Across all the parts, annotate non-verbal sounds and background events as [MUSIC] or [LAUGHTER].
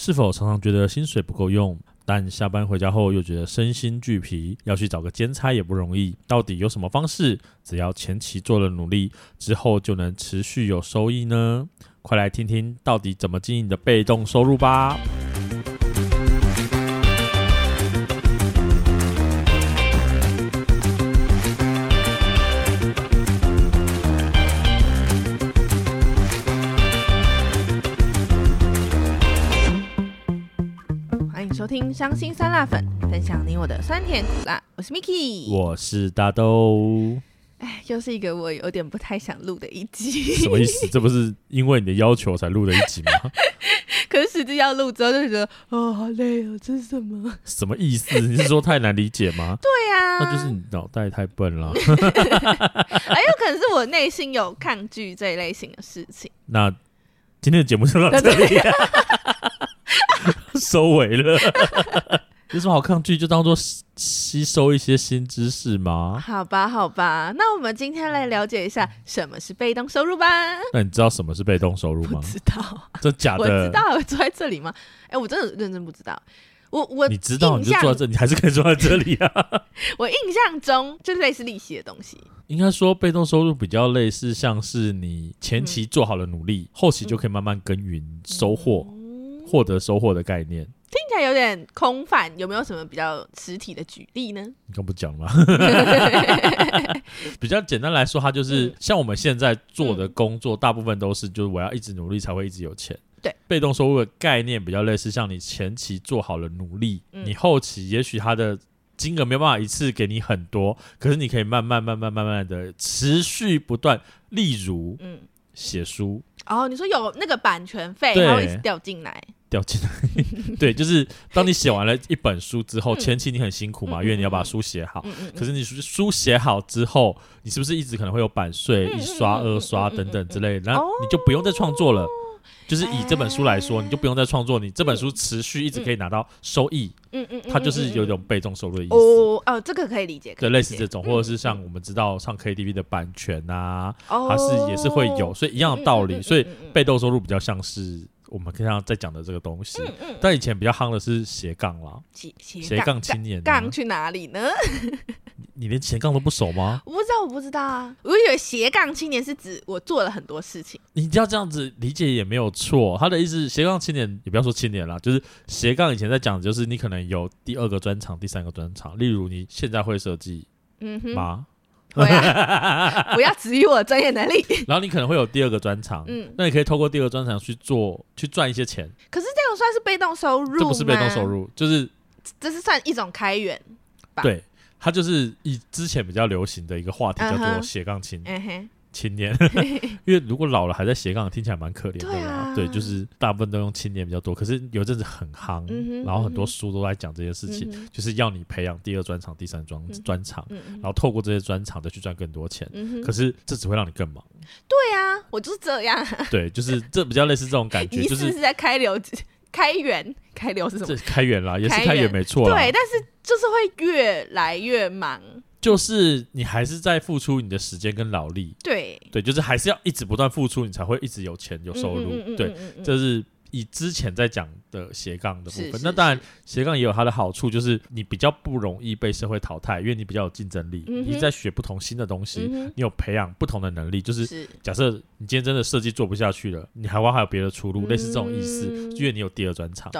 是否常常觉得薪水不够用，但下班回家后又觉得身心俱疲，要去找个兼差也不容易？到底有什么方式，只要前期做了努力，之后就能持续有收益呢？快来听听到底怎么经营的被动收入吧！听伤心酸辣粉，分享你我的酸甜苦辣。我是 Miki，我是大豆。哎，又是一个我有点不太想录的一集。什么意思？[LAUGHS] 这不是因为你的要求才录的一集吗？[LAUGHS] 可是实际要录之后就觉得，哦，好累哦，这是什么？什么意思？你是说太难理解吗？[LAUGHS] 对呀、啊，那就是你脑袋太笨了。哎有可能是我内心有抗拒这一类型的事情。那今天的节目就到这里。收尾了，[LAUGHS] 有什么好抗拒？就当做吸收一些新知识吗？好吧，好吧，那我们今天来了解一下什么是被动收入吧。那你知道什么是被动收入吗？不知道，这假的？我知道，我坐在这里吗？哎、欸，我真的认真不知道。我我你知道你就坐在这，你还是可以坐在这里啊。[LAUGHS] 我印象中就是类似利息的东西。应该说，被动收入比较类似，像是你前期做好了努力，嗯、后期就可以慢慢耕耘收获。嗯获得收获的概念听起来有点空泛，有没有什么比较实体的举例呢？你刚不讲吗？[LAUGHS] 比较简单来说，它就是、嗯、像我们现在做的工作，大部分都是就是我要一直努力才会一直有钱。对，被动收入的概念比较类似，像你前期做好了努力，嗯、你后期也许它的金额没有办法一次给你很多，可是你可以慢慢慢慢慢慢的持续不断。例如，嗯，写书。哦，你说有那个版权费，然后一直掉进来。掉进来，[LAUGHS] 对，就是当你写完了一本书之后，前期你很辛苦嘛，因为你要把书写好。可是你书写好之后，你是不是一直可能会有版税、一刷、二刷等等之类的？然后你就不用再创作了。就是以这本书来说，你就不用再创作，你这本书持续一直可以拿到收益。嗯嗯，它就是有一种被动收入的意思。哦哦，这个可以理解。对，类似这种，或者是像我们知道唱 KTV 的版权啊，它是也是会有，所以一样的道理。所以被动收入比较像是。我们刚刚在讲的这个东西，嗯嗯、但以前比较夯的是斜杠啦，斜杠青年杠去哪里呢？[LAUGHS] 你连斜杠都不熟吗？我不知道，我不知道啊。我以为斜杠青年是指我做了很多事情。你要这样子理解也没有错。他的意思，斜杠青年也不要说青年啦，就是斜杠以前在讲的就是你可能有第二个专长、第三个专长。例如你现在会设计，嗯哼吗？不要，[LAUGHS] 不要质疑我的专业能力。[LAUGHS] 然后你可能会有第二个专长，嗯，那你可以透过第二个专长去做，去赚一些钱。可是这样算是被动收入吗？这不是被动收入，就是这是算一种开源吧。对，它就是以之前比较流行的一个话题，叫做斜杠青。嗯哼。青年，[LAUGHS] 因为如果老了还在斜杠，听起来蛮可怜的啦。对，啊、对，就是大部分都用青年比较多。可是有一阵子很夯，嗯、然后很多书都在讲这件事情，嗯、就是要你培养第二专场、第三专专长，嗯、然后透过这些专场再去赚更多钱。嗯、可是这只会让你更忙。对啊，我就是这样。对，就是这比较类似这种感觉，[LAUGHS] 就是是在开流、开源、开流是什么？开源啦，也是开源没错。对，但是就是会越来越忙。就是你还是在付出你的时间跟劳力，对。对，就是还是要一直不断付出，你才会一直有钱有收入，嗯、对，这是。以之前在讲的斜杠的部分，那当然斜杠也有它的好处，就是你比较不容易被社会淘汰，因为你比较有竞争力，嗯、你在学不同新的东西，嗯、你有培养不同的能力。就是假设你今天真的设计做不下去了，你海外还有别的出路，嗯、类似这种意思，因为你有第二专长，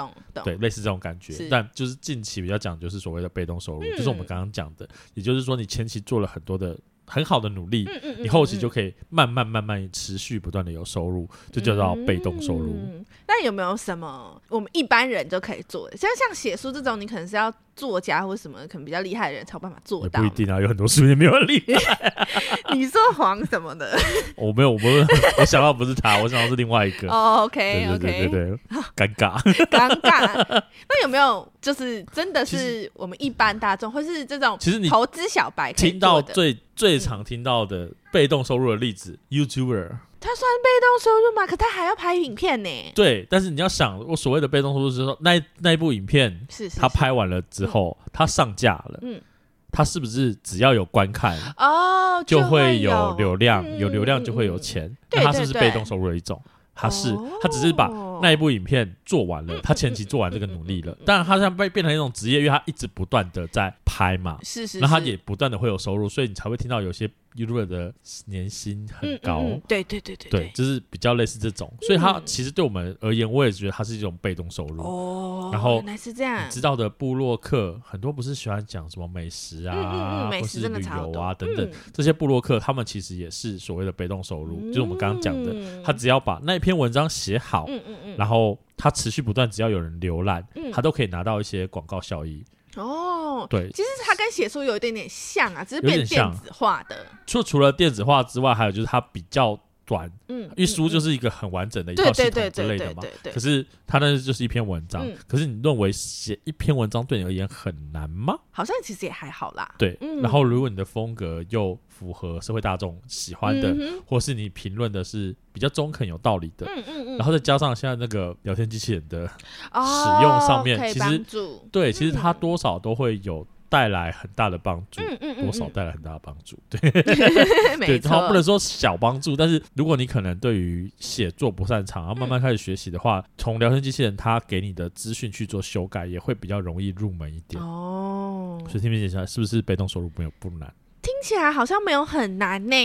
对，类似这种感觉。但就是近期比较讲，就是所谓的被动收入，嗯、就是我们刚刚讲的，也就是说你前期做了很多的。很好的努力，嗯嗯嗯、你后期就可以慢慢慢慢持续不断的有收入，就叫做被动收入。那、嗯、有没有什么我们一般人就可以做的？像像写书这种，你可能是要作家或什么可能比较厉害的人才有办法做到。不一定啊，有很多书也没有很厉害。[LAUGHS] 你说黄什么的？[LAUGHS] 我没有，我不是，[LAUGHS] 我想到不是他，我想到是另外一个。哦，OK OK，对对对，尴尬，尴尬。那有没有就是真的是我们一般大众，或是这种其实你投资小白听到最。最常听到的被动收入的例子，YouTuber，他算被动收入吗？可他还要拍影片呢。对，但是你要想，我所谓的被动收入是说，那那一部影片，是他拍完了之后，他上架了，嗯，他是不是只要有观看哦，就会有流量，有流量就会有钱，那他是不是被动收入的一种？他是，他只是把那一部影片做完了，他前期做完这个努力了。当然，他现在被变成一种职业，因为他一直不断的在拍嘛，是是，那他也不断的会有收入，所以你才会听到有些。YouTuber 的年薪很高，对对对对，对，就是比较类似这种，所以他其实对我们而言，我也觉得他是一种被动收入。哦，然后原来是这样。你知道的，部落客很多不是喜欢讲什么美食啊，或是旅游啊等等，嗯、这些部落客他们其实也是所谓的被动收入，嗯、就是我们刚刚讲的，他只要把那篇文章写好，嗯嗯嗯、然后它持续不断，只要有人浏览，嗯、它都可以拿到一些广告效益。哦，对，其实它跟写书有一点点像啊，只是变电子化的。除除了电子化之外，还有就是它比较短，嗯，因为书就是一个很完整的一套系统之类的嘛。可是它那就是一篇文章，可是你认为写一篇文章对你而言很难吗？好像其实也还好啦。对，然后如果你的风格又符合社会大众喜欢的，或是你评论的是比较中肯有道理的，嗯嗯嗯，然后再加上现在那个聊天机器人的使用上面，其实对，其实它多少都会有。带来很大的帮助，嗯嗯嗯、多少带来很大的帮助，对，[LAUGHS] 对，然后不能说小帮助，但是如果你可能对于写作不擅长，然后慢慢开始学习的话，从、嗯、聊天机器人它给你的资讯去做修改，也会比较容易入门一点。哦，所以听听起来是不是被动收入没有不难？听起来好像没有很难呢。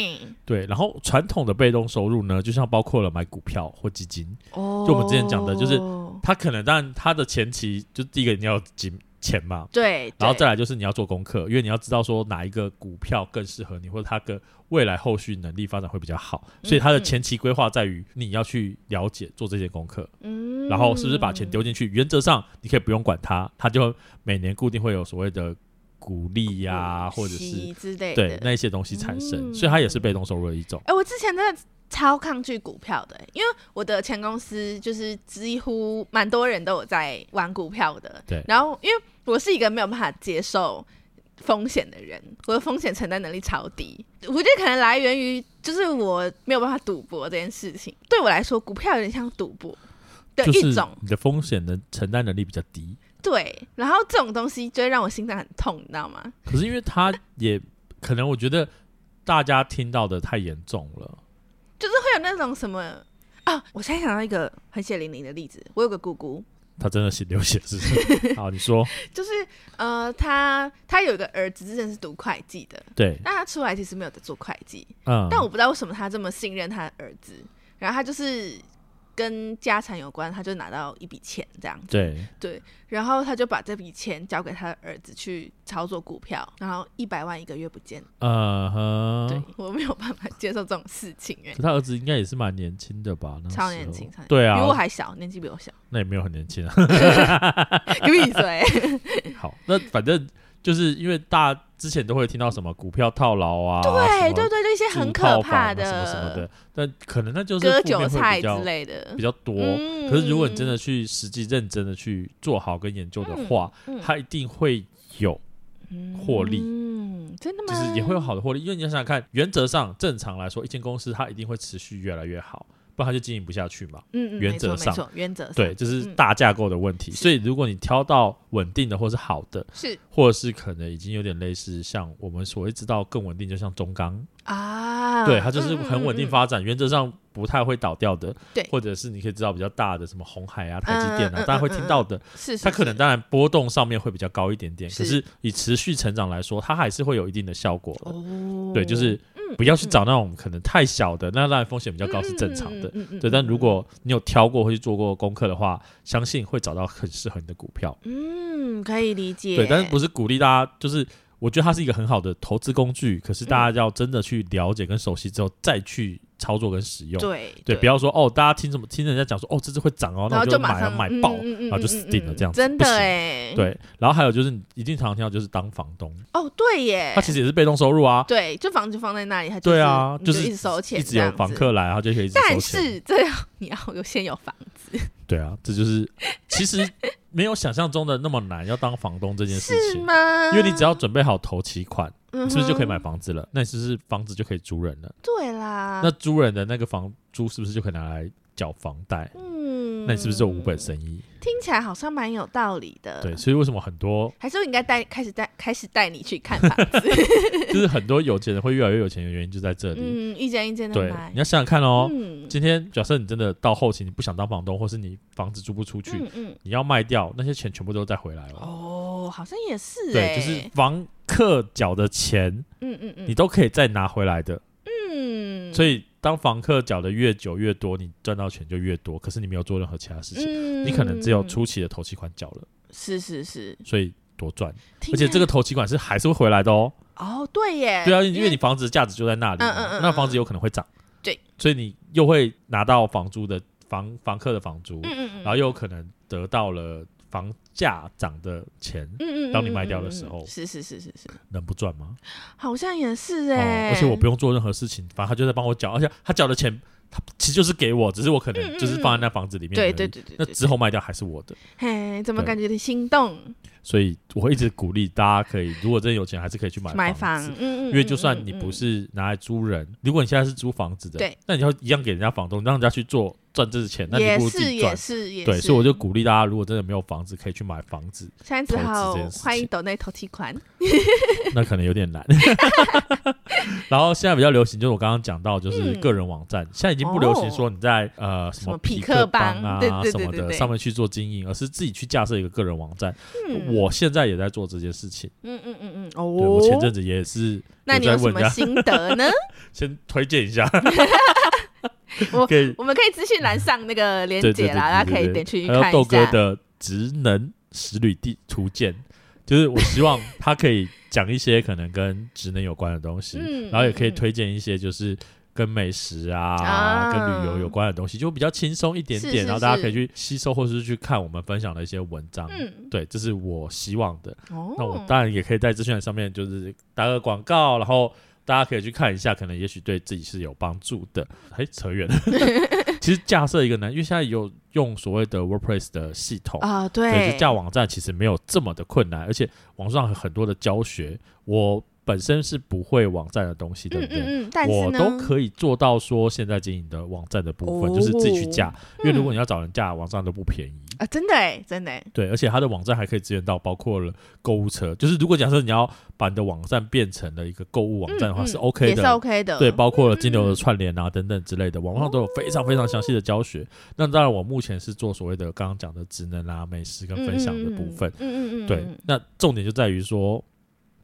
对，然后传统的被动收入呢，就像包括了买股票或基金，哦，就我们之前讲的，就是它可能，但它的前期就第一个你要金。钱嘛，对，然后再来就是你要做功课，因为你要知道说哪一个股票更适合你，或者它的未来后续能力发展会比较好，所以它的前期规划在于你要去了解做这些功课，嗯，然后是不是把钱丢进去？原则上你可以不用管它，它就每年固定会有所谓的鼓励呀，或者是之类的对那一些东西产生，所以它也是被动收入的一种。哎，我之前真的。超抗拒股票的，因为我的前公司就是几乎蛮多人都有在玩股票的。对。然后，因为我是一个没有办法接受风险的人，我的风险承担能力超低。我觉得可能来源于就是我没有办法赌博这件事情。对我来说，股票有点像赌博的一种。你的风险的承担能力比较低。对。然后这种东西就会让我心脏很痛，你知道吗？可是因为他也可能，我觉得大家听到的太严重了。就是会有那种什么啊！我现在想到一个很血淋淋的例子，我有个姑姑，她真的是流血是不是？[LAUGHS] 好，你说，就是呃，他他有一个儿子，之前是读会计的，对，但他出来其实没有在做会计，嗯，但我不知道为什么他这么信任他的儿子，然后他就是。跟家产有关，他就拿到一笔钱这样子。对对，然后他就把这笔钱交给他的儿子去操作股票，然后一百万一个月不见。嗯哼，对，我没有办法接受这种事情哎。他儿子应该也是蛮年轻的吧？超年轻，超对啊，比我还小，年纪比我小。那也没有很年轻啊，[LAUGHS] 闭嘴。[LAUGHS] 好，那反正。就是因为大家之前都会听到什么股票套牢啊，对对对，那些很可怕的什么什么的，但可能那就是割韭菜之类的比较多。可是如果你真的去实际认真的去做好跟研究的话，它一定会有获利。嗯，真的吗？就是也会有好的获利，因为你要想想看，原则上正常来说，一间公司它一定会持续越来越好。不然他就经营不下去嘛。嗯，原则上，原则上，对，这是大架构的问题。所以如果你挑到稳定的或是好的，是，或者是可能已经有点类似像我们所谓知道更稳定，就像中钢啊，对，它就是很稳定发展，原则上不太会倒掉的。对，或者是你可以知道比较大的什么红海啊、台积电啊，大家会听到的。是，它可能当然波动上面会比较高一点点，可是以持续成长来说，它还是会有一定的效果的。哦，对，就是。不要去找那种可能太小的，那当然风险比较高是正常的。对，但如果你有挑过或去做过功课的话，相信会找到很适合你的股票。嗯，可以理解。对，但是不是鼓励大家，就是我觉得它是一个很好的投资工具，可是大家要真的去了解跟熟悉之后再去。操作跟使用，对对，不要说哦，大家听什么听人家讲说哦，这只会涨哦，那我就买了买爆，然后就死定了这样子，真的哎，对。然后还有就是你一定常常听到就是当房东哦，对耶，他其实也是被动收入啊，对，就房子放在那里，他对啊，就是一直收钱，一直有房客来，然后就可以一直收钱。但是这样你要有先有房子，对啊，这就是其实没有想象中的那么难，要当房东这件事情是吗？因为你只要准备好头期款。是不是就可以买房子了？那你是不是房子就可以租人了？对啦，那租人的那个房租是不是就可以拿来缴房贷？嗯，那你是不是就无本生意？听起来好像蛮有道理的。对，所以为什么很多还是我应该带开始带开始带你去看房子？[LAUGHS] 就是很多有钱人会越来越有钱的原因就在这里。嗯，一间一间的对，你要想想看哦。嗯、今天假设你真的到后期你不想当房东，或是你房子租不出去，嗯嗯、你要卖掉那些钱全部都再回来了。哦，好像也是。对，就是房客缴的钱，嗯嗯嗯，你都可以再拿回来的。嗯，所以。当房客缴的越久越多，你赚到钱就越多。可是你没有做任何其他事情，嗯、你可能只有初期的头期款缴了。是是是，所以多赚，而且这个头期款是还是会回来的哦。哦，对耶，对啊，因为你房子的价值就在那里，嗯嗯嗯，那房子有可能会涨。对，所以你又会拿到房租的房房客的房租，嗯嗯嗯，然后又有可能得到了。房价涨的钱，嗯嗯，当你卖掉的时候，是是是是是，能不赚吗？好像也是哎，而且我不用做任何事情，反正他就在帮我缴，而且他缴的钱，他其实就是给我，只是我可能就是放在那房子里面，对对对对，那之后卖掉还是我的。嘿，怎么感觉有点心动？所以我会一直鼓励大家，可以如果真的有钱，还是可以去买买房，嗯嗯，因为就算你不是拿来租人，如果你现在是租房子的，对，那你要一样给人家房东，让人家去做。赚这些钱，那你不如自己赚。对，所以我就鼓励大家，如果真的没有房子，可以去买房子。三十号欢迎抖内投期款，[LAUGHS] [LAUGHS] 那可能有点难。[LAUGHS] 然后现在比较流行，就是我刚刚讲到，就是个人网站，现在已经不流行说你在呃什么匹克邦啊什么的上面去做经营，而是自己去架设一个个人网站。我现在也在做这件事情。嗯嗯嗯嗯，哦，我前阵子也是。那你有什么心得呢？先推荐一下。我我们可以资讯栏上那个链接啦，大家可以点去看一有豆哥的职能实履地图鉴，就是我希望他可以讲一些可能跟职能有关的东西，嗯、然后也可以推荐一些就是跟美食啊、啊跟旅游有关的东西，就比较轻松一点点，是是是然后大家可以去吸收或者是去看我们分享的一些文章。嗯、对，这是我希望的。哦、那我当然也可以在资讯栏上面就是打个广告，然后。大家可以去看一下，可能也许对自己是有帮助的。哎，扯远了。[LAUGHS] 其实架设一个呢，因为现在有用所谓的 WordPress 的系统啊，对，所以架网站其实没有这么的困难，而且网上有很多的教学，我。本身是不会网站的东西，对不对？嗯嗯嗯、我都可以做到说，现在经营的网站的部分，哦、就是自己去架。嗯、因为如果你要找人架，网站都不便宜啊！真的哎，真的。对，而且它的网站还可以支援到包括了购物车。就是如果假设你要把你的网站变成了一个购物网站的话，嗯嗯、是 OK 的，也是 OK 的。对，包括了金流的串联啊等等之类的，网上都有非常非常详细的教学。哦、那当然，我目前是做所谓的刚刚讲的职能啊、美食跟分享的部分。嗯嗯嗯。嗯对，那重点就在于说。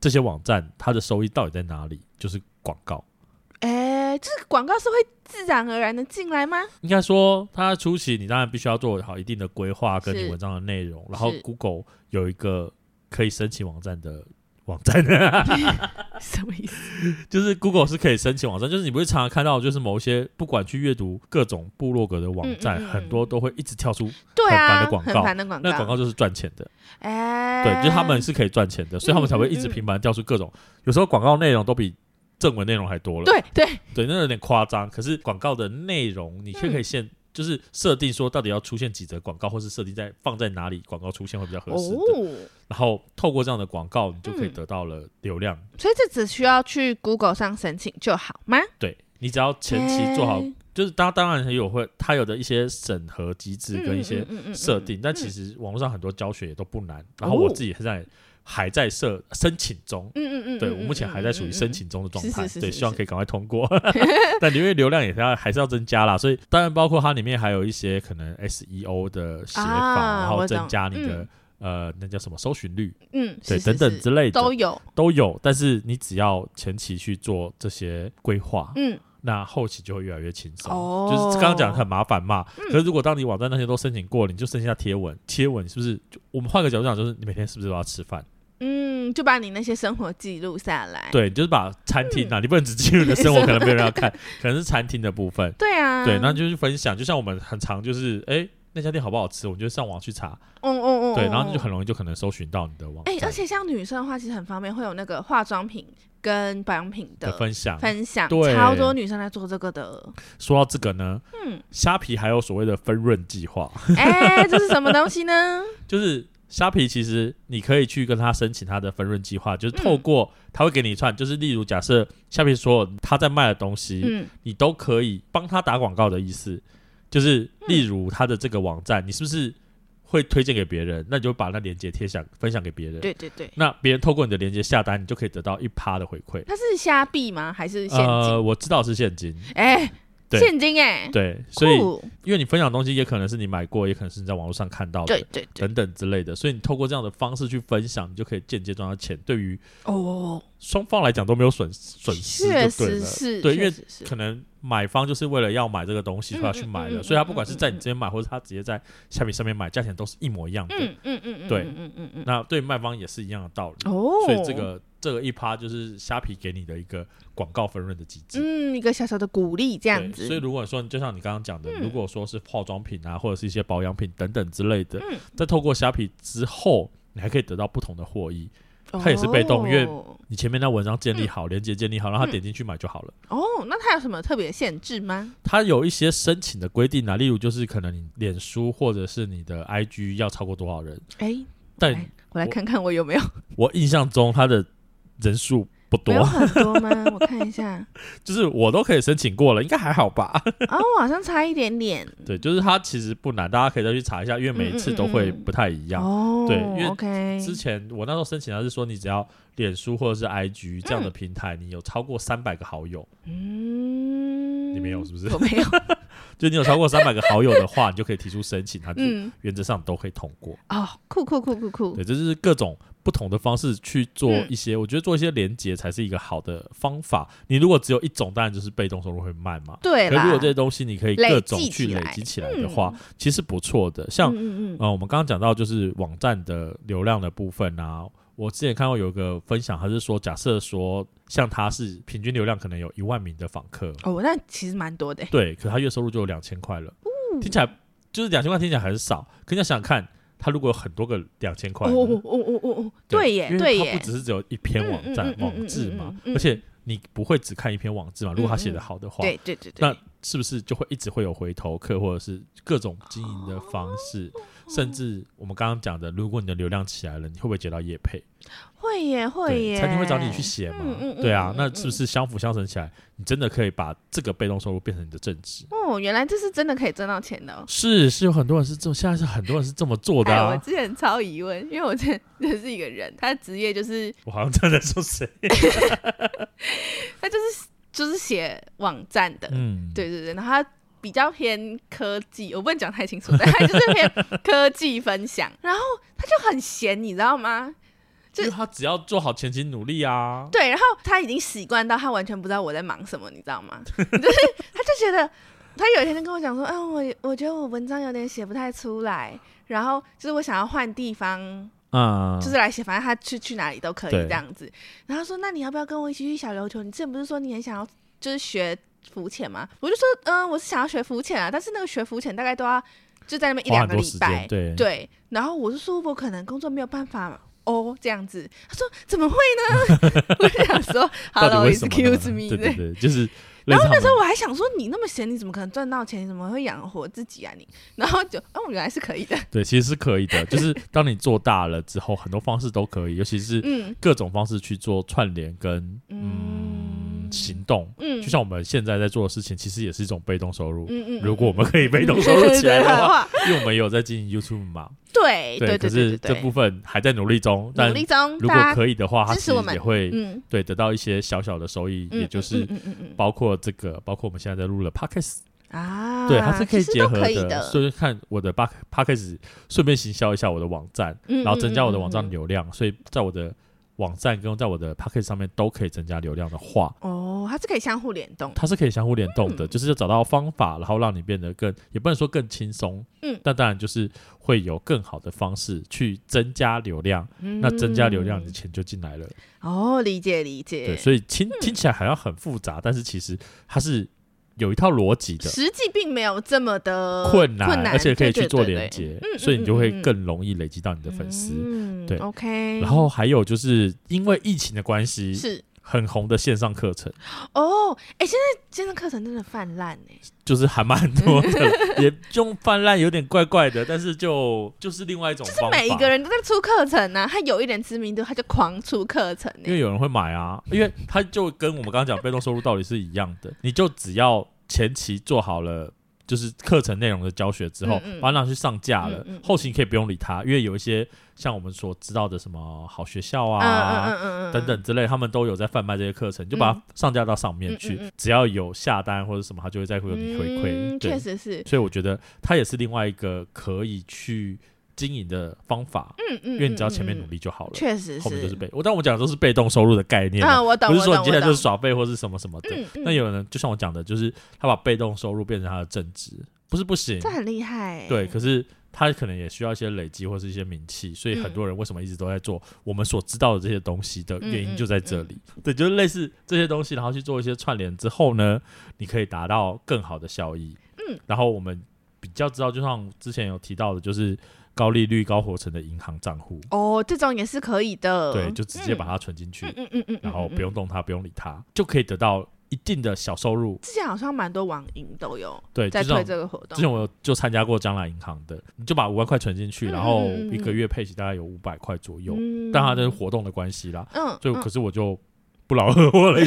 这些网站它的收益到底在哪里？就是广告。哎，这个广告是会自然而然的进来吗？应该说，它初期你当然必须要做好一定的规划，跟你文章的内容，然后 Google 有一个可以申请网站的。网站 [LAUGHS] 什么意思？就是 Google 是可以申请网站，就是你不会常常看到，就是某一些不管去阅读各种部落格的网站，嗯嗯嗯很多都会一直跳出很烦的广告，啊、告那广告就是赚钱的。哎、欸，对，就是他们是可以赚钱的，所以他们才会一直频繁跳出各种。有时候广告内容都比正文内容还多了。对对对，那有点夸张。可是广告的内容，你却可以限。嗯就是设定说，到底要出现几则广告，或是设定在放在哪里，广告出现会比较合适的。哦、然后透过这样的广告，你就可以得到了流量。嗯、所以这只需要去 Google 上申请就好吗？对，你只要前期做好，欸、就是当当然有会，它有的一些审核机制跟一些设定，嗯嗯嗯嗯嗯、但其实网络上很多教学也都不难。然后我自己现在。还在设申请中，嗯嗯嗯，对，我目前还在属于申请中的状态，对，希望可以赶快通过。[LAUGHS] [LAUGHS] 但因为流量也是要还是要增加啦，所以当然包括它里面还有一些可能 SEO 的写法，然后增加你的呃那叫什么搜寻率，嗯，对，等等之类的。都有。都有。但是你只要前期去做这些规划，嗯，那后期就会越来越轻松。哦，就是刚刚讲的很麻烦嘛，可是如果当你网站那些都申请过了，你就剩下贴文，贴文是不是？我们换个角度讲，就是你每天是不是都要吃饭？嗯，就把你那些生活记录下来。对，就是把餐厅啊，嗯、你不能只记录你的生活，可能没有人要看，[LAUGHS] 可能是餐厅的部分。对啊，对，那就是分享。就像我们很常就是，哎，那家店好不好吃？我们就上网去查。嗯嗯嗯。对，然后就很容易就可能搜寻到你的网站。哎，而且像女生的话，其实很方便，会有那个化妆品跟保养品的，的分享。分享，对，超多女生在做这个的。说到这个呢，嗯，虾皮还有所谓的分润计划。[LAUGHS] 哎，这是什么东西呢？[LAUGHS] 就是。虾皮其实你可以去跟他申请他的分润计划，就是透过他会给你一串，就是例如假设虾皮说他在卖的东西，嗯，你都可以帮他打广告的意思，就是例如他的这个网站，嗯、你是不是会推荐给别人？那你就把那链接贴享分享给别人。对对对。那别人透过你的链接下单，你就可以得到一趴的回馈。它是虾币吗？还是现金？呃，我知道是现金。哎、欸。现金哎、欸，对，所以因为你分享的东西也可能是你买过，也可能是你在网络上看到的，对对对，等等之类的，所以你透过这样的方式去分享，你就可以间接赚到钱。对于哦，双方来讲都没有损损失，确实是，对，因为可能买方就是为了要买这个东西，他去买的，所以他不管是在你这边买，或者他直接在虾皮上面买，价钱都是一模一样的。嗯嗯嗯，对，嗯嗯嗯，那对卖方也是一样的道理。哦，所以这个。这个一趴就是虾皮给你的一个广告分润的机制，嗯，一个小小的鼓励这样子。所以如果说就像你刚刚讲的，嗯、如果说是化妆品啊，或者是一些保养品等等之类的，嗯、在透过虾皮之后，你还可以得到不同的获益。它也是被动，哦、因为你前面那文章建立好，链、嗯、接建立好，让他点进去买就好了。哦，那它有什么特别限制吗？它有一些申请的规定啊，例如就是可能你脸书或者是你的 IG 要超过多少人？哎，但我，我来看看我有没有。我印象中它的。人数不多，有很多吗？[LAUGHS] 我看一下，就是我都可以申请过了，应该还好吧？哦，我好像差一点点。[LAUGHS] 对，就是它其实不难，大家可以再去查一下，因为每一次都会不太一样。对，因为之前我那时候申请它是说，你只要脸书或者是 IG 这样的平台，嗯、你有超过三百个好友，嗯，你没有是不是？我没有。[LAUGHS] 就你有超过三百个好友的话，你就可以提出申请，它就原则上都可以通过。哦，酷酷酷酷酷！对，这就是各种。不同的方式去做一些，嗯、我觉得做一些连接才是一个好的方法。你如果只有一种，当然就是被动收入会慢嘛。对啦。可如果这些东西你可以各种去累积起来的话，嗯、其实不错的。像嗯，嗯，嗯、呃，我们刚刚讲到就是网站的流量的部分啊，我之前看到有一个分享，他是说，假设说像他是平均流量可能有一万名的访客哦，那其实蛮多的。对，可他月收入就有两千块了。嗯、听起来就是两千块，听起来很少。可你要想想看。他如果有很多个两千块，哦哦哦哦哦，对耶，对耶，他不只是只有一篇网站网志嘛，而且你不会只看一篇网志嘛，如果他写的好的话，对对对，那是不是就会一直会有回头客，或者是各种经营的方式，甚至我们刚刚讲的，如果你的流量起来了，你会不会接到业配？会耶，会耶，餐厅会找你去写嘛？对啊，那是不是相辅相成起来，你真的可以把这个被动收入变成你的正职？哦，原来这是真的可以赚到钱的。是，是有很多人是这，现在是很多人是这么做的啊。我之前超疑问，因为我之前认识一个人，他的职业就是……我好像真的说谁？[LAUGHS] 他就是就是写网站的，嗯，对对对，然后他比较偏科技，我不能讲太清楚，但他就是偏科技分享，然后他就很闲，你知道吗？就他只要做好前期努力啊，对，然后他已经习惯到他完全不知道我在忙什么，你知道吗？[LAUGHS] 就是他就觉得他有一天就跟我讲说，啊，我我觉得我文章有点写不太出来，然后就是我想要换地方，嗯，就是来写，反正他去去哪里都可以这样子。然后他说，那你要不要跟我一起去小琉球？你之前不是说你很想要就是学浮潜吗？我就说，嗯，我是想要学浮潜啊，但是那个学浮潜大概都要就在那边一两个礼拜，对对。然后我就说我可能工作没有办法。哦，这样子，他说怎么会呢？[LAUGHS] 我就想说，[LAUGHS] Hello，excuse me，对对对，就是。然后那时候我还想说，你那么闲，你怎么可能赚到钱？你怎么会养活自己啊？你，[LAUGHS] 然后就，哦，原来是可以的。对，其实是可以的，就是当你做大了之后，很多方式都可以，尤其是各种方式去做串联跟嗯行动。嗯，就像我们现在在做的事情，其实也是一种被动收入。嗯嗯。如果我们可以被动收入起来的话，[LAUGHS] 因为我们有在经营 YouTube 嘛。对对对，可是这部分还在努力中，努力中。如果可以的话，它其实也会对得到一些小小的收益，也就是包括这个，包括我们现在在录的 Podcast 啊，对，它是可以结合的。所以看我的 Podcast，顺便行销一下我的网站，然后增加我的网站流量。所以在我的网站跟在我的 Pocket 上面都可以增加流量的话，哦，它是可以相互联动，它是可以相互联动的，就是要找到方法，然后让你变得更，也不能说更轻松，嗯，但当然就是会有更好的方式去增加流量，那增加流量，你的钱就进来了。哦，理解理解，对，所以听听起来好像很复杂，但是其实它是。有一套逻辑的，实际并没有这么的困难，而且可以去做连接，所以你就会更容易累积到你的粉丝。嗯，对，OK。然后还有就是因为疫情的关系，是很红的线上课程。哦，哎，现在线上课程真的泛滥哎，就是还蛮多的，也用泛滥有点怪怪的，但是就就是另外一种，就是每一个人都在出课程啊，他有一点知名度，他就狂出课程，因为有人会买啊，因为他就跟我们刚刚讲被动收入道理是一样的，你就只要。前期做好了，就是课程内容的教学之后，嗯嗯把它拿去上架了，后期你可以不用理它，因为有一些像我们所知道的什么好学校啊、等等之类，他们都有在贩卖这些课程，就把它上架到上面去，只要有下单或者什么，他就会再会有你回馈。嗯，确实是。所以我觉得它也是另外一个可以去。经营的方法，嗯嗯，因为你只要前面努力就好了，确实是，后面就是被我。但我讲的都是被动收入的概念啊，我懂，不是说你接下来就是耍废或是什么什么的。那有人就像我讲的，就是他把被动收入变成他的正职，不是不行，这很厉害。对，可是他可能也需要一些累积或是一些名气，所以很多人为什么一直都在做我们所知道的这些东西的原因就在这里。对，就是类似这些东西，然后去做一些串联之后呢，你可以达到更好的效益。嗯，然后我们比较知道，就像之前有提到的，就是。高利率、高活成的银行账户哦，这种也是可以的。对，就直接把它存进去，嗯嗯嗯，然后不用动它，不用理它，就可以得到一定的小收入。之前好像蛮多网银都有对在推这个活动。之前我就参加过将来银行的，你就把五万块存进去，然后一个月配息大概有五百块左右，但它这是活动的关系啦。嗯，就可是我就不劳而获了，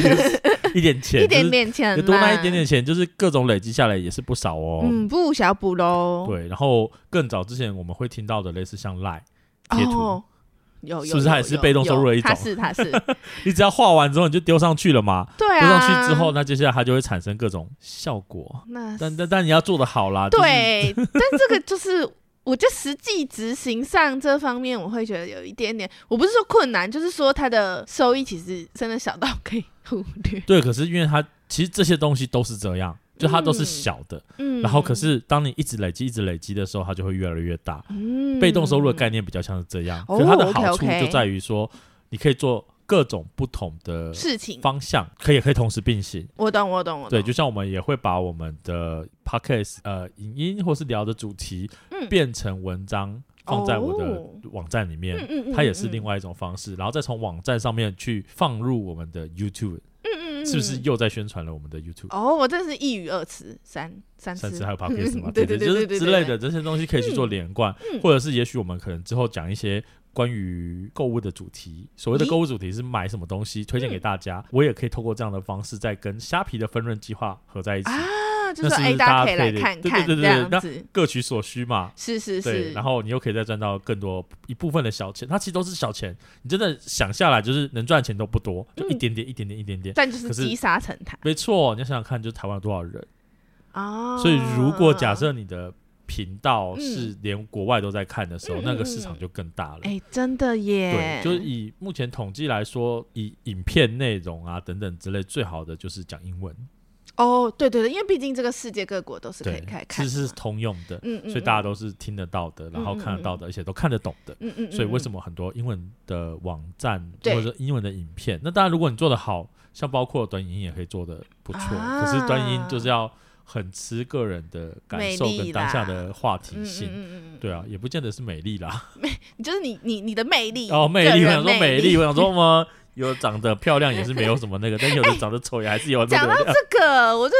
一点钱，[LAUGHS] 一点点钱，多那一点点钱，就是各种累积下来也是不少哦。嗯，不小补喽。对，然后更早之前我们会听到的类似像赖贴图，有是不是还是被动收入的一种？它是它是，[LAUGHS] 你只要画完之后你就丢上去了嘛。对啊。丢上去之后，那接下来它就会产生各种效果。那但但但你要做得好啦。对，但这个就是。我觉得实际执行上这方面，我会觉得有一点点，我不是说困难，就是说它的收益其实真的小到可以忽略。[LAUGHS] 对，可是因为它其实这些东西都是这样，就它都是小的，嗯，然后可是当你一直累积、一直累积的时候，它就会越来越大。嗯，被动收入的概念比较像是这样，所以它的好处就在于说，你可以做。各种不同的事情方向，可以可以同时并行。我懂，我懂，我懂。对，就像我们也会把我们的 podcast 呃影音或是聊的主题，变成文章放在我的网站里面，它也是另外一种方式。然后再从网站上面去放入我们的 YouTube，嗯嗯，是不是又在宣传了我们的 YouTube？哦，我真是一语二词，三三三次还有 [LAUGHS] podcast 嘛？对对对，就是之类的这些东西可以去做连贯，或者是也许我们可能之后讲一些。关于购物的主题，所谓的购物主题是买什么东西推荐给大家，我也可以透过这样的方式，再跟虾皮的分润计划合在一起。啊，就是哎，大家可以来看看，对对对，那各取所需嘛，是是是，然后你又可以再赚到更多一部分的小钱，它其实都是小钱，你真的想下来就是能赚钱都不多，就一点点一点点一点点，但就是积沙成塔，没错，你要想想看，就是台湾有多少人。啊，所以如果假设你的。频道是连国外都在看的时候，嗯、那个市场就更大了。哎、欸，真的耶！对，就是以目前统计来说，以影片内容啊等等之类，最好的就是讲英文。哦，对对对，因为毕竟这个世界各国都是可以开看，其实是通用的，嗯嗯，所以大家都是听得到的，然后看得到的，而且都看得懂的，嗯嗯，所以为什么很多英文的网站或者说英文的影片，那当然如果你做的好，像包括短影音也可以做的不错，啊、可是短影音就是要。很吃个人的感受跟当下的话题性，嗯嗯嗯对啊，也不见得是美丽啦。[LAUGHS] 美就是你你你的魅力哦，魅力。我想说美丽，我想说嘛，[LAUGHS] 有长得漂亮也是没有什么那个，但有的长得丑也还是有。讲到这个，我就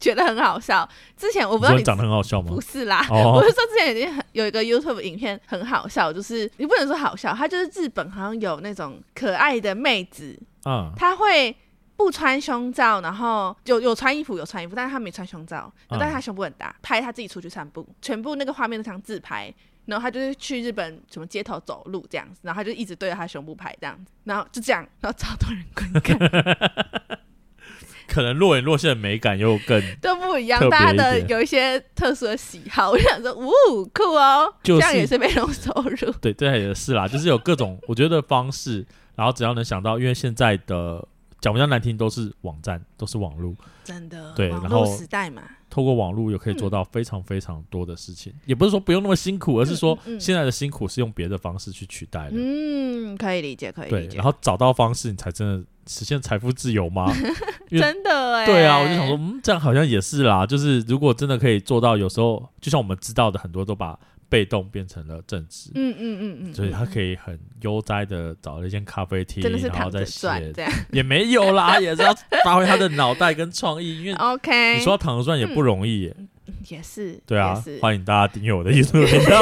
觉得很好笑。之前我不知道你，你长得很好笑吗？不是啦，哦、[LAUGHS] 我是说之前已经很有一个 YouTube 影片很好笑，就是你不能说好笑，它就是日本好像有那种可爱的妹子，嗯，她会。不穿胸罩，然后有有穿衣服，有穿衣服，但是他没穿胸罩，但是他胸部很大，拍他自己出去散步，全部那个画面都像自拍，然后他就是去日本什么街头走路这样子，然后他就一直对着他胸部拍这样子，然后就这样，然后超多人观看。可能若隐若现的美感又更都不一样，大家的有一些特殊的喜好，我就想说，呜，酷哦，就是、这样也是被动收入。对，这也是啦，就是有各种我觉得方式，然后只要能想到，因为现在的。讲比较难听，都是网站，都是网络，真的。对，然后时代嘛，透过网络也可以做到非常非常多的事情。也不是说不用那么辛苦，而是说现在的辛苦是用别的方式去取代的。嗯，可以理解，可以理解。对，然后找到方式，你才真的实现财富自由吗？[LAUGHS] 真的哎。对啊，我就想说，嗯，这样好像也是啦。就是如果真的可以做到，有时候就像我们知道的，很多都把。被动变成了正职，嗯嗯嗯嗯，所以他可以很悠哉的找了一间咖啡厅，然后再写，[LAUGHS] 也没有啦，[LAUGHS] 也是要发挥他的脑袋跟创意，因为 OK，你说要躺着赚也不容易，也是，对啊，欢迎大家订阅我的 YouTube 频道。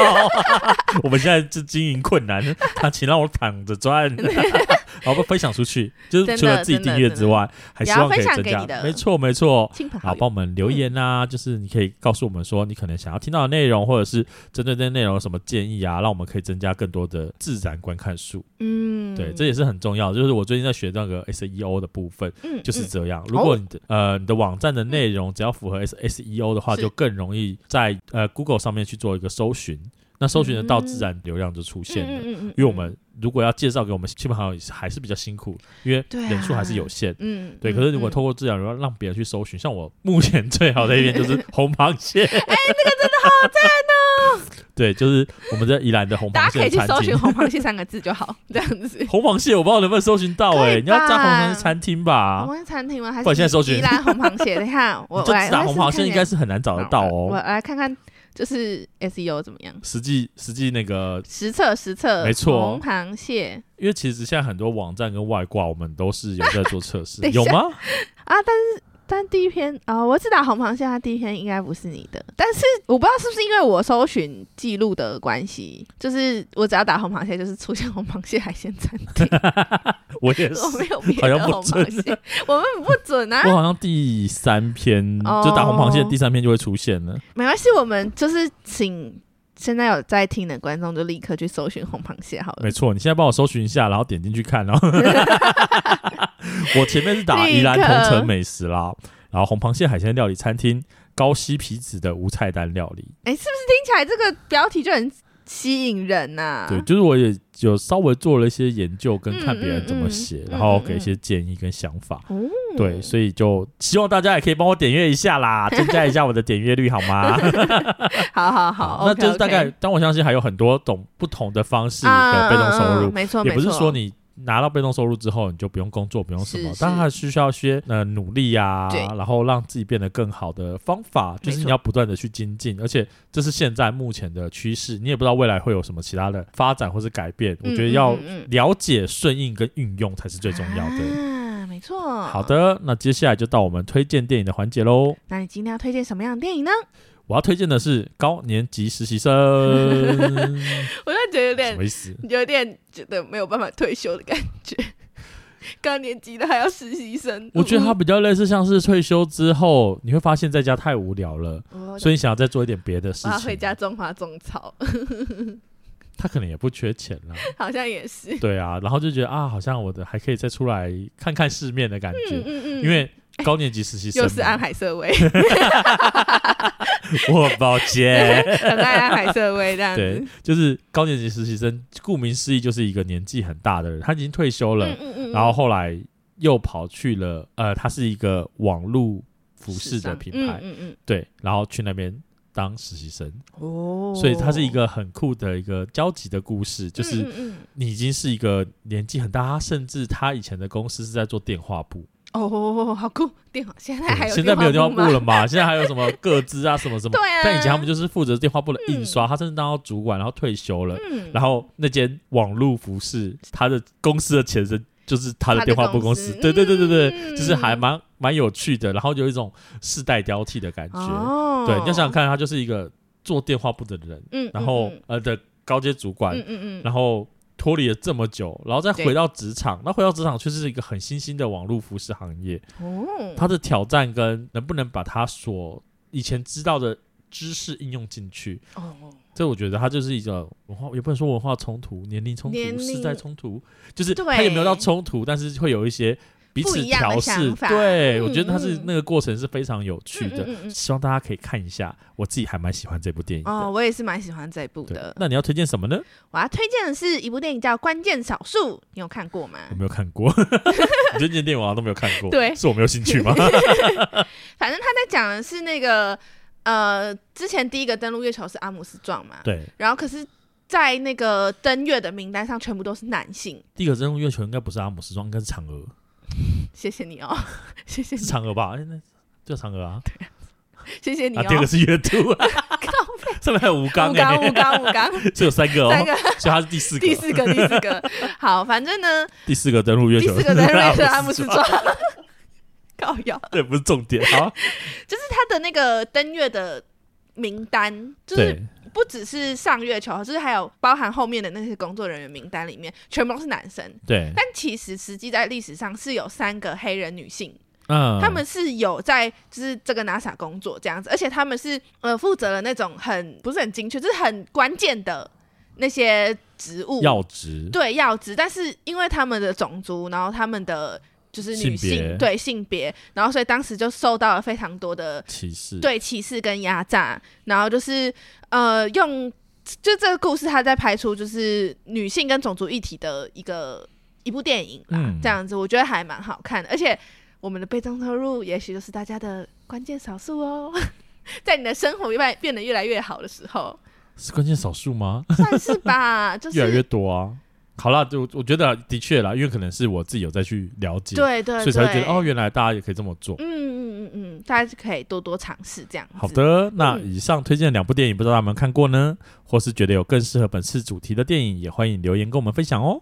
[LAUGHS] 我们现在是经营困难，他请让我躺着赚，然后分享出去，就是除了自己订阅之外，还希望可以增加。没错，没错。好，帮我们留言啊，就是你可以告诉我们说，你可能想要听到的内容，或者是针对这些内容有什么建议啊，让我们可以增加更多的自然观看数。嗯，对，这也是很重要。就是我最近在学那个 SEO 的部分，就是这样。如果你的呃你的网站的内容只要符合 SEO 的话，就更容易在呃 Google 上面去做一个搜寻。那搜寻得到，自然流量就出现了。因为我们如果要介绍给我们亲朋好友，还是比较辛苦，因为人数还是有限。嗯，对。可是如果透过自然流量让别人去搜寻，像我目前最好的一边就是红螃蟹。[LAUGHS] 哎，那个真的好赞哦！[LAUGHS] 对，就是我们在宜兰的红螃蟹。大家可以去搜寻“红螃蟹”三个字就好，这样子。[LAUGHS] 红螃蟹我不知道能不能搜寻到哎，你要加红螃蟹餐厅吧？红螃蟹餐厅吗？还是现在搜寻宜兰红螃蟹？你看，我就打红螃蟹应该是很难找得到哦。我来看看。就是 SEO 怎么样？实际实际那个实测实测，没错，红螃蟹。因为其实现在很多网站跟外挂，我们都是有在做测试，[LAUGHS] 有吗？啊，但是。但第一篇啊、哦，我只打红螃蟹，它第一篇应该不是你的。但是我不知道是不是因为我搜寻记录的关系，就是我只要打红螃蟹，就是出现红螃蟹海鲜餐厅。[LAUGHS] 我也是，我没有别的红螃蟹，我们不准啊。我好像第三篇、哦、就打红螃蟹，第三篇就会出现了。没关系，我们就是请。现在有在听的观众就立刻去搜寻红螃蟹好了。没错，你现在帮我搜寻一下，然后点进去看，然 [LAUGHS] 后我前面是打宜兰同城美食啦，然后红螃蟹海鲜料理餐厅高西皮子的无菜单料理。哎、欸，是不是听起来这个标题就很？吸引人呐、啊，对，就是我也有稍微做了一些研究，跟看别人怎么写，嗯嗯嗯、然后给一些建议跟想法。嗯、对，所以就希望大家也可以帮我点阅一下啦，[LAUGHS] 增加一下我的点阅率好吗？[LAUGHS] 好好好，那就是大概，okay, okay 但我相信还有很多种不同的方式的被动收入，没错、啊，也不是说你。拿到被动收入之后，你就不用工作，不用什么，但还需要些呃努力呀、啊，然后让自己变得更好的方法，就是你要不断的去精进，而且这是现在目前的趋势，你也不知道未来会有什么其他的发展或是改变。我觉得要了解、顺应跟运用才是最重要的。啊，没错。好的，那接下来就到我们推荐电影的环节喽。那你今天要推荐什么样的电影呢？我要推荐的是高年级实习生，[LAUGHS] 我就觉得有点什么意思？有点觉得没有办法退休的感觉。高年级的还要实习生，我觉得他比较类似，像是退休之后你会发现在家太无聊了，所以你想要再做一点别的事情。他回家种花种草，他可能也不缺钱了，好像也是。对啊，然后就觉得啊，好像我的还可以再出来看看世面的感觉，嗯嗯嗯，因为。高年级实习生又是安海瑟薇，[LAUGHS] [LAUGHS] 我很抱歉，[LAUGHS] 很爱安海瑟薇这样子。对，就是高年级实习生，顾名思义就是一个年纪很大的人，他已经退休了，嗯嗯嗯，然后后来又跑去了，呃，他是一个网络服饰的品牌，嗯嗯嗯，对，然后去那边当实习生，哦，所以他是一个很酷的一个交集的故事，就是你已经是一个年纪很大，他甚至他以前的公司是在做电话簿。哦，好酷！电话现在还有，现在没有电话簿了嘛？[LAUGHS] 现在还有什么各资啊，什么什么？对啊。但以前他们就是负责电话簿的印刷，他甚至当到主管，然后退休了。嗯。然后那间网络服饰，他的公司的前身就是他的电话簿公司。对对对对对，就是还蛮蛮有趣的，然后有一种世代交替的感觉。哦。对，你要想想看，他就是一个做电话簿的人，嗯，然后呃的高阶主管，嗯嗯嗯，然后。脱离了这么久，然后再回到职场，那回到职场却是一个很新兴的网络服饰行业。哦，它的挑战跟能不能把它所以前知道的知识应用进去？哦，这我觉得它就是一个文化，也不能说文化冲突、年龄冲突、世代冲突，就是它也没有到冲突，但是会有一些。彼此调试，对，我觉得他是那个过程是非常有趣的，希望大家可以看一下。我自己还蛮喜欢这部电影哦，我也是蛮喜欢这部的。那你要推荐什么呢？我要推荐的是一部电影叫《关键少数》，你有看过吗？我没有看过，[LAUGHS] 你推荐电影我好像都没有看过，[LAUGHS] 对，是我没有兴趣吗？[LAUGHS] 反正他在讲的是那个呃，之前第一个登陆月球是阿姆斯壮嘛，对，然后可是，在那个登月的名单上全部都是男性。第一个登陆月球应该不是阿姆斯壮，应该是嫦娥。谢谢你哦，[LAUGHS] 谢谢你。是嫦娥吧？哎，那叫嫦娥啊。对，谢谢你哦。第二个是月兔啊，[LAUGHS] 上面还有吴刚，吴刚，吴刚，吴刚，[LAUGHS] 只有三个哦，三个，所以他是第四个，第四个，第四个。好，反正呢，第四个登陆月球，第四个登陆月球，阿姆斯壮，高瑶，对，不是重点啊，就是他的那个登月的名单，就是。不只是上月球，就是还有包含后面的那些工作人员名单里面，全部都是男生。对，但其实实际在历史上是有三个黑人女性。嗯，他们是有在就是这个 NASA 工作这样子，而且他们是呃负责了那种很不是很精确，就是很关键的那些职务要职，对要职，但是因为他们的种族，然后他们的就是女性，性对性别，然后所以当时就受到了非常多的歧视，对歧视跟压榨，然后就是呃用就这个故事，他在拍出就是女性跟种族议题的一个一部电影啦，嗯，这样子我觉得还蛮好看的，而且。我们的被动收入，也许就是大家的关键少数哦。[LAUGHS] 在你的生活越变得越来越好的时候，是关键少数吗？算是吧，[LAUGHS] 就是越来越多啊。好啦，就我觉得的确啦，因为可能是我自己有再去了解，对对，对，所以才会觉得哦，原来大家也可以这么做。嗯嗯嗯嗯，大家是可以多多尝试这样。好的，那以上推荐的两部电影，不知道大家有没有看过呢？或是觉得有更适合本次主题的电影，也欢迎留言跟我们分享哦。